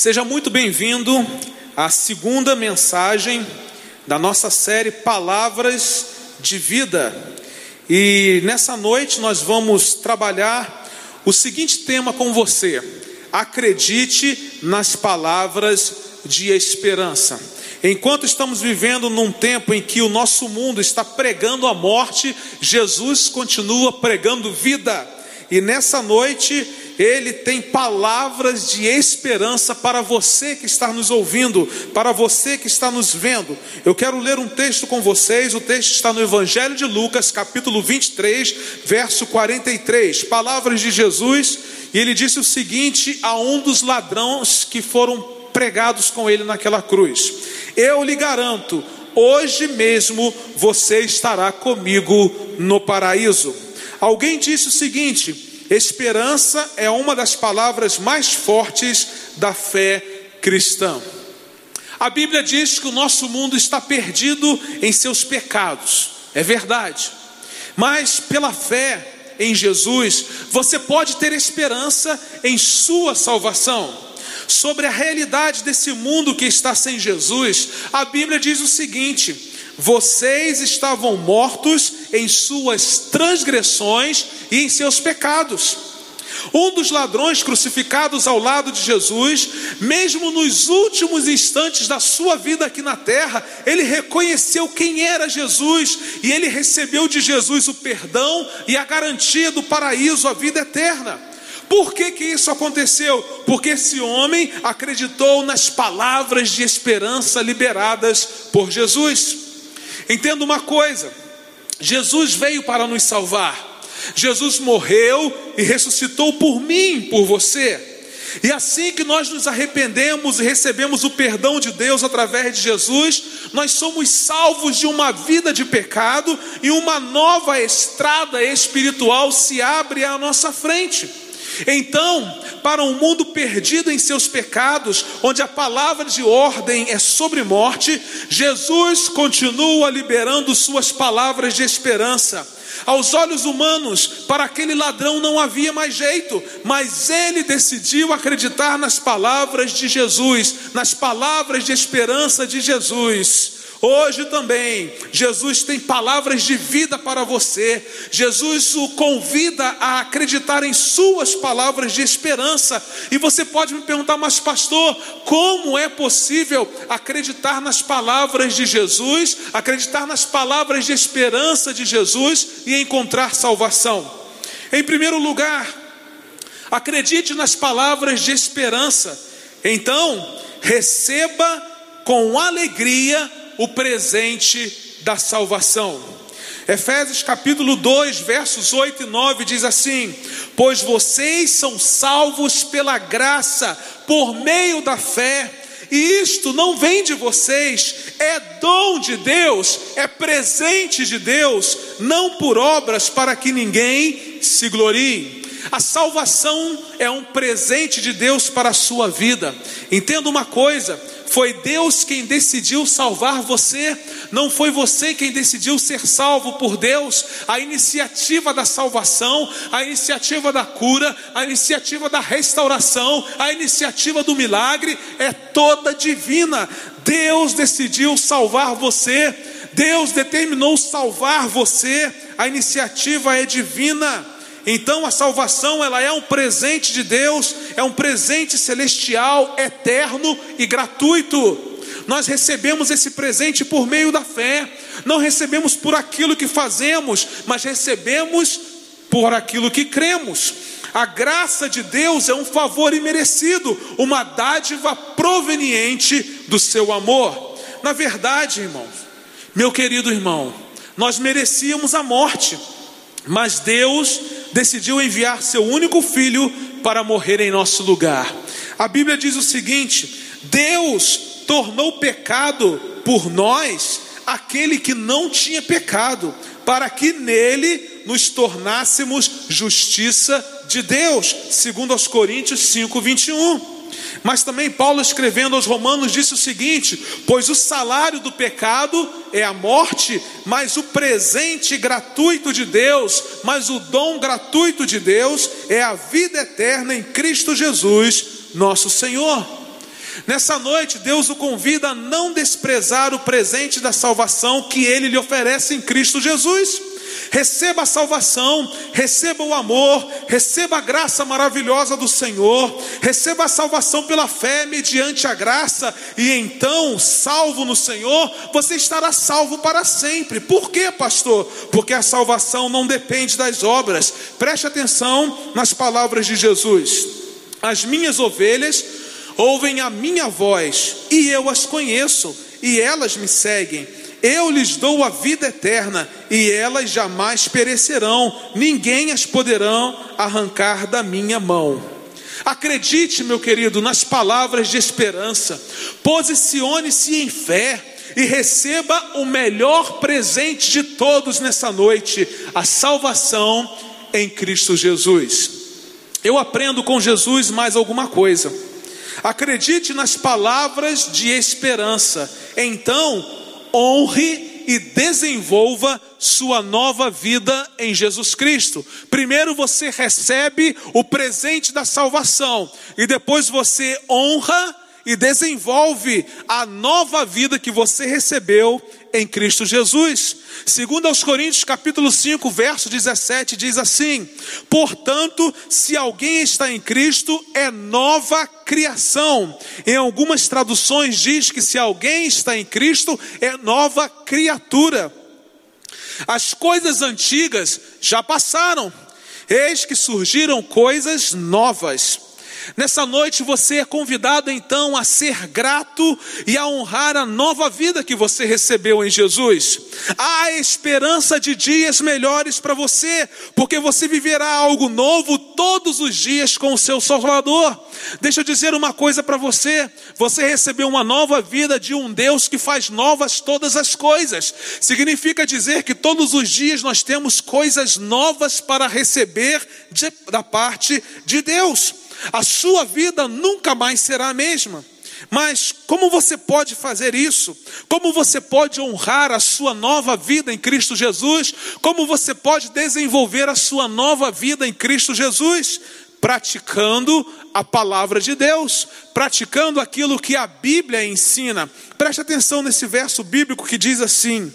Seja muito bem-vindo à segunda mensagem da nossa série Palavras de Vida. E nessa noite nós vamos trabalhar o seguinte tema com você: acredite nas palavras de esperança. Enquanto estamos vivendo num tempo em que o nosso mundo está pregando a morte, Jesus continua pregando vida. E nessa noite ele tem palavras de esperança para você que está nos ouvindo, para você que está nos vendo. Eu quero ler um texto com vocês, o texto está no Evangelho de Lucas, capítulo 23, verso 43. Palavras de Jesus, e ele disse o seguinte a um dos ladrões que foram pregados com ele naquela cruz: Eu lhe garanto, hoje mesmo você estará comigo no paraíso. Alguém disse o seguinte: Esperança é uma das palavras mais fortes da fé cristã. A Bíblia diz que o nosso mundo está perdido em seus pecados, é verdade, mas pela fé em Jesus, você pode ter esperança em sua salvação. Sobre a realidade desse mundo que está sem Jesus, a Bíblia diz o seguinte: vocês estavam mortos em suas transgressões e em seus pecados. Um dos ladrões crucificados ao lado de Jesus, mesmo nos últimos instantes da sua vida aqui na terra, ele reconheceu quem era Jesus e ele recebeu de Jesus o perdão e a garantia do paraíso, a vida eterna. Por que, que isso aconteceu? Porque esse homem acreditou nas palavras de esperança liberadas por Jesus. Entenda uma coisa: Jesus veio para nos salvar. Jesus morreu e ressuscitou por mim, por você. E assim que nós nos arrependemos e recebemos o perdão de Deus através de Jesus, nós somos salvos de uma vida de pecado e uma nova estrada espiritual se abre à nossa frente. Então, para um mundo perdido em seus pecados, onde a palavra de ordem é sobre morte, Jesus continua liberando suas palavras de esperança. Aos olhos humanos, para aquele ladrão não havia mais jeito, mas ele decidiu acreditar nas palavras de Jesus, nas palavras de esperança de Jesus. Hoje também, Jesus tem palavras de vida para você. Jesus o convida a acreditar em Suas palavras de esperança. E você pode me perguntar, mas pastor, como é possível acreditar nas palavras de Jesus, acreditar nas palavras de esperança de Jesus e encontrar salvação? Em primeiro lugar, acredite nas palavras de esperança. Então, receba com alegria o presente da salvação. Efésios capítulo 2, versos 8 e 9 diz assim: Pois vocês são salvos pela graça, por meio da fé, e isto não vem de vocês, é dom de Deus, é presente de Deus, não por obras para que ninguém se glorie. A salvação é um presente de Deus para a sua vida. Entenda uma coisa: foi Deus quem decidiu salvar você, não foi você quem decidiu ser salvo por Deus. A iniciativa da salvação, a iniciativa da cura, a iniciativa da restauração, a iniciativa do milagre é toda divina. Deus decidiu salvar você, Deus determinou salvar você, a iniciativa é divina. Então a salvação ela é um presente de Deus, é um presente celestial, eterno e gratuito. Nós recebemos esse presente por meio da fé. Não recebemos por aquilo que fazemos, mas recebemos por aquilo que cremos. A graça de Deus é um favor imerecido, uma dádiva proveniente do seu amor. Na verdade, irmãos, meu querido irmão, nós merecíamos a morte, mas Deus decidiu enviar seu único filho para morrer em nosso lugar. A Bíblia diz o seguinte: Deus tornou pecado por nós aquele que não tinha pecado, para que nele nos tornássemos justiça de Deus, segundo aos Coríntios 5, 21. Mas também Paulo escrevendo aos Romanos disse o seguinte: pois o salário do pecado é a morte, mas o presente gratuito de Deus, mas o dom gratuito de Deus é a vida eterna em Cristo Jesus, nosso Senhor. Nessa noite, Deus o convida a não desprezar o presente da salvação que ele lhe oferece em Cristo Jesus. Receba a salvação, receba o amor, receba a graça maravilhosa do Senhor, receba a salvação pela fé mediante a graça, e então, salvo no Senhor, você estará salvo para sempre. Por quê, pastor? Porque a salvação não depende das obras. Preste atenção nas palavras de Jesus. As minhas ovelhas ouvem a minha voz, e eu as conheço, e elas me seguem. Eu lhes dou a vida eterna, e elas jamais perecerão, ninguém as poderão arrancar da minha mão. Acredite, meu querido, nas palavras de esperança, posicione-se em fé e receba o melhor presente de todos nessa noite, a salvação em Cristo Jesus. Eu aprendo com Jesus mais alguma coisa. Acredite nas palavras de esperança, então honre e desenvolva sua nova vida em Jesus Cristo. Primeiro você recebe o presente da salvação, e depois você honra e desenvolve a nova vida que você recebeu em Cristo Jesus. Segundo aos Coríntios, capítulo 5, verso 17, diz assim: Portanto, se alguém está em Cristo, é nova criação. Em algumas traduções diz que se alguém está em Cristo, é nova criatura. As coisas antigas já passaram, eis que surgiram coisas novas. Nessa noite você é convidado então a ser grato e a honrar a nova vida que você recebeu em Jesus. Há esperança de dias melhores para você, porque você viverá algo novo todos os dias com o seu Salvador. Deixa eu dizer uma coisa para você: você recebeu uma nova vida de um Deus que faz novas todas as coisas. Significa dizer que todos os dias nós temos coisas novas para receber de, da parte de Deus a sua vida nunca mais será a mesma. Mas como você pode fazer isso? Como você pode honrar a sua nova vida em Cristo Jesus? Como você pode desenvolver a sua nova vida em Cristo Jesus? Praticando a palavra de Deus, praticando aquilo que a Bíblia ensina. Preste atenção nesse verso bíblico que diz assim: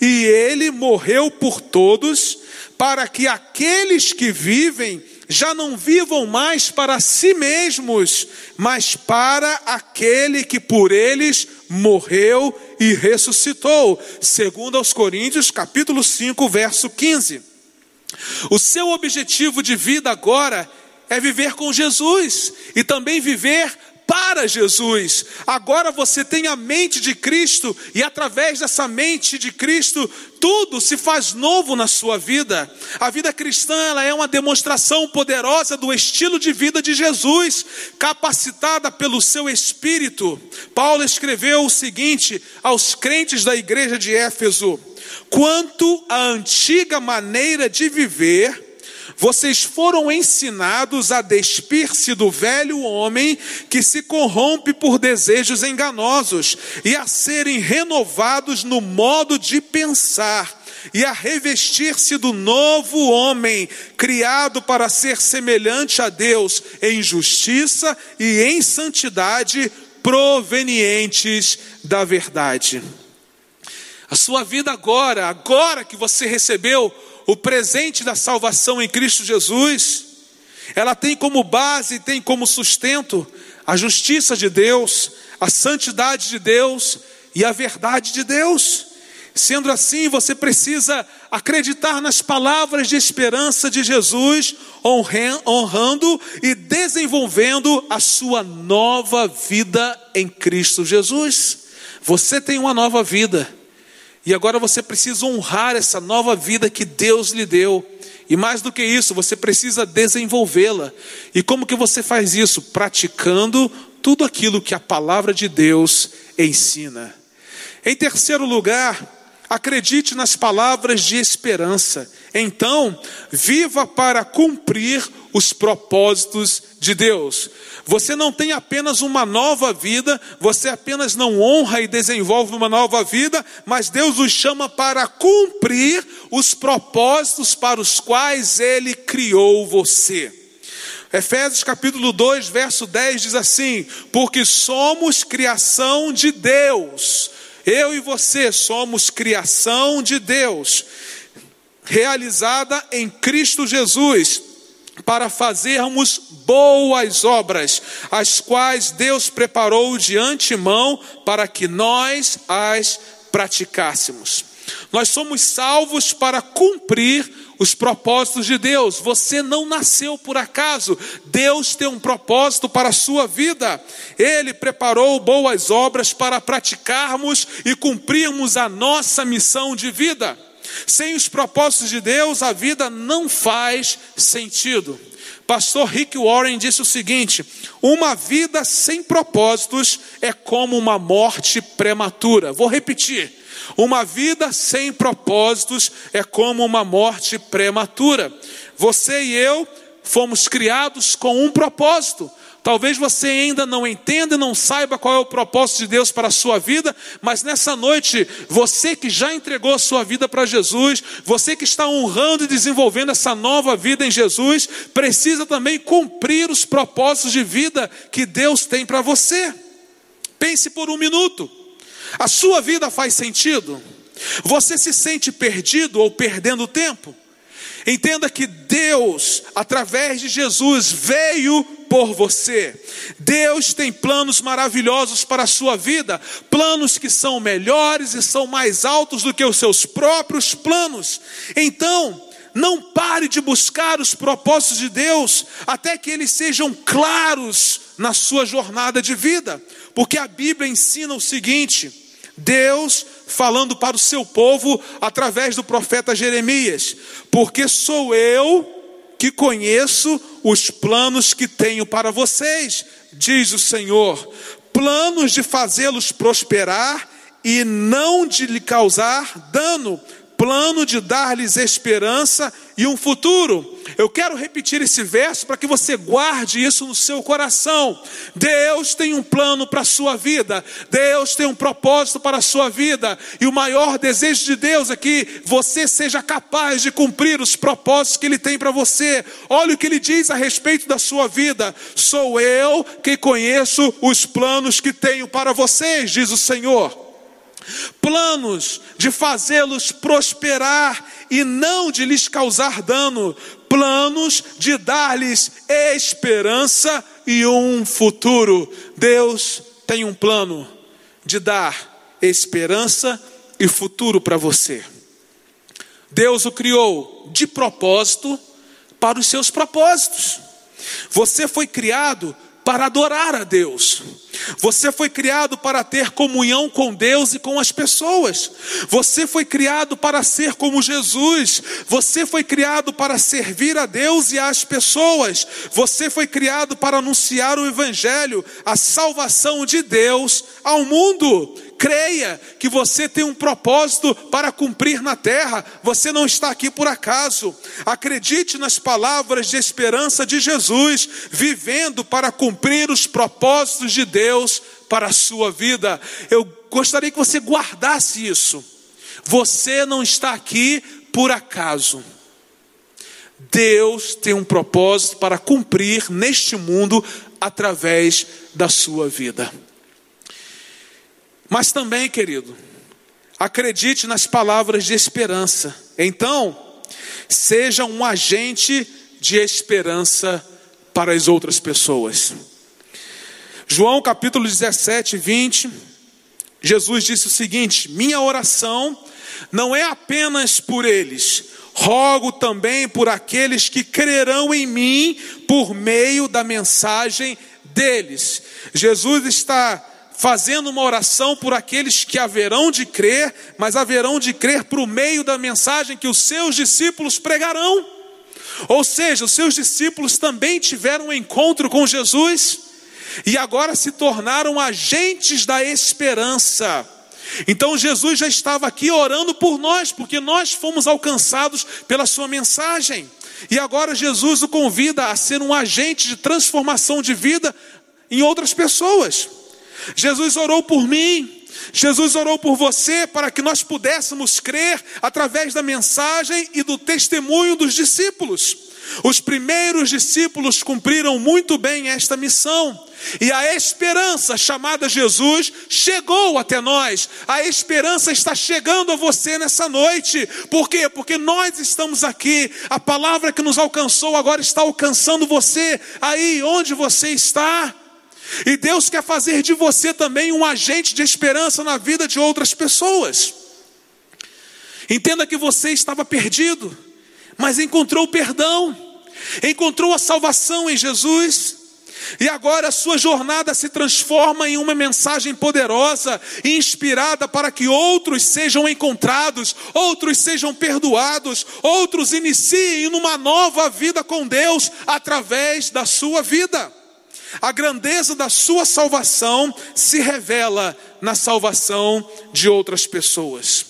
E ele morreu por todos, para que aqueles que vivem já não vivam mais para si mesmos, mas para aquele que por eles morreu e ressuscitou. Segundo aos Coríntios, capítulo 5, verso 15. O seu objetivo de vida agora é viver com Jesus e também viver para Jesus. Agora você tem a mente de Cristo e através dessa mente de Cristo, tudo se faz novo na sua vida. A vida cristã ela é uma demonstração poderosa do estilo de vida de Jesus, capacitada pelo seu espírito. Paulo escreveu o seguinte aos crentes da igreja de Éfeso: Quanto à antiga maneira de viver, vocês foram ensinados a despir-se do velho homem que se corrompe por desejos enganosos e a serem renovados no modo de pensar e a revestir-se do novo homem, criado para ser semelhante a Deus em justiça e em santidade provenientes da verdade. A sua vida agora, agora que você recebeu o presente da salvação em Cristo Jesus, ela tem como base, tem como sustento a justiça de Deus, a santidade de Deus e a verdade de Deus. Sendo assim, você precisa acreditar nas palavras de esperança de Jesus, honrando e desenvolvendo a sua nova vida em Cristo Jesus. Você tem uma nova vida. E agora você precisa honrar essa nova vida que Deus lhe deu. E mais do que isso, você precisa desenvolvê-la. E como que você faz isso? Praticando tudo aquilo que a palavra de Deus ensina. Em terceiro lugar, acredite nas palavras de esperança. Então, viva para cumprir os propósitos de Deus. Você não tem apenas uma nova vida, você apenas não honra e desenvolve uma nova vida, mas Deus os chama para cumprir os propósitos para os quais Ele criou você. Efésios capítulo 2, verso 10 diz assim: Porque somos criação de Deus. Eu e você somos criação de Deus, realizada em Cristo Jesus, para fazermos boas obras, as quais Deus preparou de antemão para que nós as praticássemos. Nós somos salvos para cumprir os propósitos de Deus. Você não nasceu por acaso. Deus tem um propósito para a sua vida. Ele preparou boas obras para praticarmos e cumprirmos a nossa missão de vida. Sem os propósitos de Deus, a vida não faz sentido. Pastor Rick Warren disse o seguinte: uma vida sem propósitos é como uma morte prematura. Vou repetir. Uma vida sem propósitos é como uma morte prematura. Você e eu fomos criados com um propósito. Talvez você ainda não entenda e não saiba qual é o propósito de Deus para a sua vida, mas nessa noite, você que já entregou a sua vida para Jesus, você que está honrando e desenvolvendo essa nova vida em Jesus, precisa também cumprir os propósitos de vida que Deus tem para você. Pense por um minuto. A sua vida faz sentido? Você se sente perdido ou perdendo tempo? Entenda que Deus, através de Jesus, veio por você. Deus tem planos maravilhosos para a sua vida, planos que são melhores e são mais altos do que os seus próprios planos. Então, não pare de buscar os propósitos de Deus até que eles sejam claros na sua jornada de vida, porque a Bíblia ensina o seguinte: Deus falando para o seu povo através do profeta Jeremias: Porque sou eu que conheço os planos que tenho para vocês, diz o Senhor, planos de fazê-los prosperar e não de lhe causar dano, plano de dar-lhes esperança e um futuro. Eu quero repetir esse verso para que você guarde isso no seu coração. Deus tem um plano para a sua vida, Deus tem um propósito para a sua vida, e o maior desejo de Deus é que você seja capaz de cumprir os propósitos que Ele tem para você. Olha o que Ele diz a respeito da sua vida: sou eu que conheço os planos que tenho para vocês, diz o Senhor planos de fazê-los prosperar e não de lhes causar dano, planos de dar-lhes esperança e um futuro. Deus tem um plano de dar esperança e futuro para você. Deus o criou de propósito para os seus propósitos. Você foi criado para adorar a Deus. Você foi criado para ter comunhão com Deus e com as pessoas. Você foi criado para ser como Jesus. Você foi criado para servir a Deus e às pessoas. Você foi criado para anunciar o Evangelho, a salvação de Deus ao mundo. Creia que você tem um propósito para cumprir na terra, você não está aqui por acaso. Acredite nas palavras de esperança de Jesus, vivendo para cumprir os propósitos de Deus para a sua vida. Eu gostaria que você guardasse isso. Você não está aqui por acaso. Deus tem um propósito para cumprir neste mundo através da sua vida. Mas também, querido, acredite nas palavras de esperança. Então, seja um agente de esperança para as outras pessoas. João capítulo 17, 20, Jesus disse o seguinte: Minha oração não é apenas por eles, rogo também por aqueles que crerão em mim por meio da mensagem deles. Jesus está fazendo uma oração por aqueles que haverão de crer, mas haverão de crer por meio da mensagem que os seus discípulos pregarão. Ou seja, os seus discípulos também tiveram um encontro com Jesus e agora se tornaram agentes da esperança. Então Jesus já estava aqui orando por nós, porque nós fomos alcançados pela sua mensagem. E agora Jesus o convida a ser um agente de transformação de vida em outras pessoas. Jesus orou por mim, Jesus orou por você para que nós pudéssemos crer através da mensagem e do testemunho dos discípulos. Os primeiros discípulos cumpriram muito bem esta missão. E a esperança chamada Jesus chegou até nós. A esperança está chegando a você nessa noite. Por quê? Porque nós estamos aqui. A palavra que nos alcançou agora está alcançando você aí onde você está. E Deus quer fazer de você também um agente de esperança na vida de outras pessoas. Entenda que você estava perdido, mas encontrou perdão, encontrou a salvação em Jesus. E agora a sua jornada se transforma em uma mensagem poderosa e inspirada para que outros sejam encontrados, outros sejam perdoados, outros iniciem numa nova vida com Deus através da sua vida. A grandeza da sua salvação se revela na salvação de outras pessoas.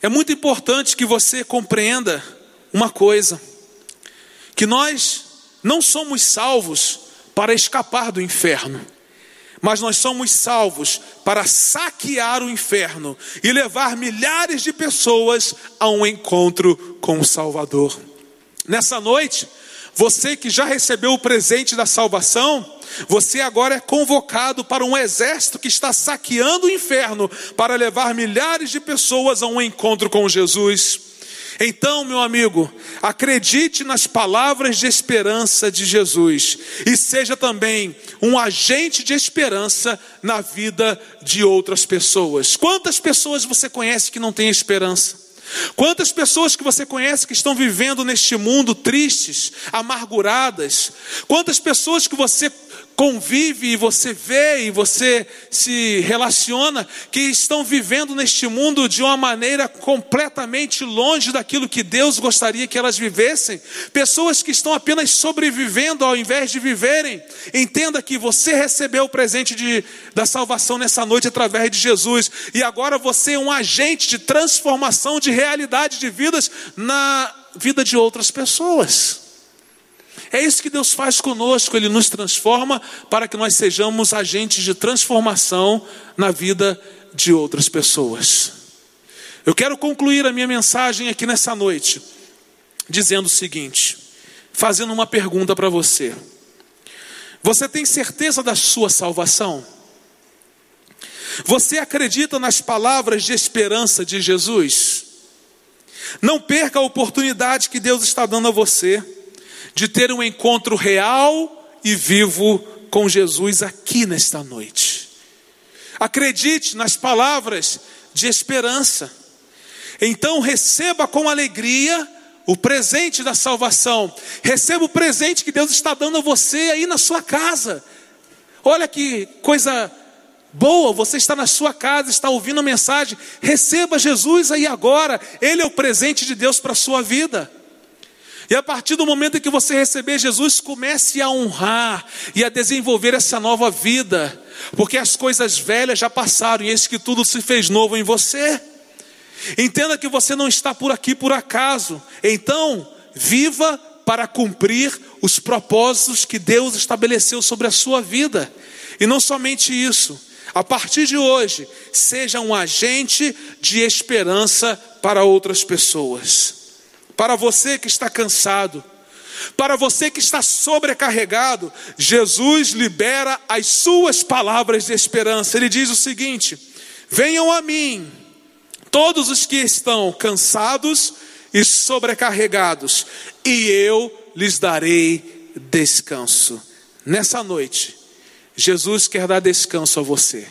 É muito importante que você compreenda uma coisa: que nós não somos salvos para escapar do inferno, mas nós somos salvos para saquear o inferno e levar milhares de pessoas a um encontro com o Salvador. Nessa noite, você que já recebeu o presente da salvação, você agora é convocado para um exército que está saqueando o inferno para levar milhares de pessoas a um encontro com Jesus. Então, meu amigo, acredite nas palavras de esperança de Jesus e seja também um agente de esperança na vida de outras pessoas. Quantas pessoas você conhece que não têm esperança? Quantas pessoas que você conhece que estão vivendo neste mundo tristes, amarguradas? Quantas pessoas que você convive e você vê e você se relaciona que estão vivendo neste mundo de uma maneira completamente longe daquilo que Deus gostaria que elas vivessem, pessoas que estão apenas sobrevivendo ao invés de viverem. Entenda que você recebeu o presente de, da salvação nessa noite através de Jesus e agora você é um agente de transformação de realidade de vidas na vida de outras pessoas. É isso que Deus faz conosco, Ele nos transforma para que nós sejamos agentes de transformação na vida de outras pessoas. Eu quero concluir a minha mensagem aqui nessa noite, dizendo o seguinte, fazendo uma pergunta para você: Você tem certeza da sua salvação? Você acredita nas palavras de esperança de Jesus? Não perca a oportunidade que Deus está dando a você de ter um encontro real e vivo com Jesus aqui nesta noite. Acredite nas palavras de esperança. Então receba com alegria o presente da salvação. Receba o presente que Deus está dando a você aí na sua casa. Olha que coisa boa, você está na sua casa, está ouvindo a mensagem. Receba Jesus aí agora. Ele é o presente de Deus para a sua vida. E a partir do momento em que você receber Jesus, comece a honrar e a desenvolver essa nova vida, porque as coisas velhas já passaram e eis que tudo se fez novo em você. Entenda que você não está por aqui por acaso, então viva para cumprir os propósitos que Deus estabeleceu sobre a sua vida, e não somente isso, a partir de hoje, seja um agente de esperança para outras pessoas para você que está cansado, para você que está sobrecarregado, Jesus libera as suas palavras de esperança. Ele diz o seguinte: Venham a mim, todos os que estão cansados e sobrecarregados, e eu lhes darei descanso. Nessa noite, Jesus quer dar descanso a você.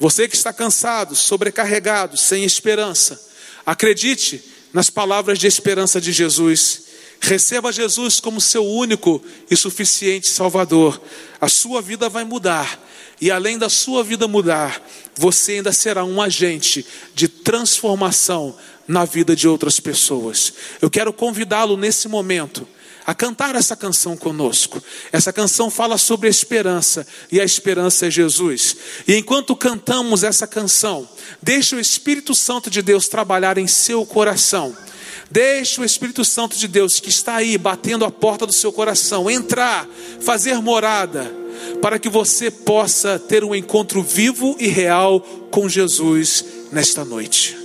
Você que está cansado, sobrecarregado, sem esperança, acredite, nas palavras de esperança de Jesus. Receba Jesus como seu único e suficiente Salvador. A sua vida vai mudar. E além da sua vida mudar, você ainda será um agente de transformação na vida de outras pessoas. Eu quero convidá-lo nesse momento a cantar essa canção conosco. Essa canção fala sobre a esperança e a esperança é Jesus. E enquanto cantamos essa canção, deixe o Espírito Santo de Deus trabalhar em seu coração. Deixe o Espírito Santo de Deus que está aí batendo a porta do seu coração entrar, fazer morada, para que você possa ter um encontro vivo e real com Jesus nesta noite.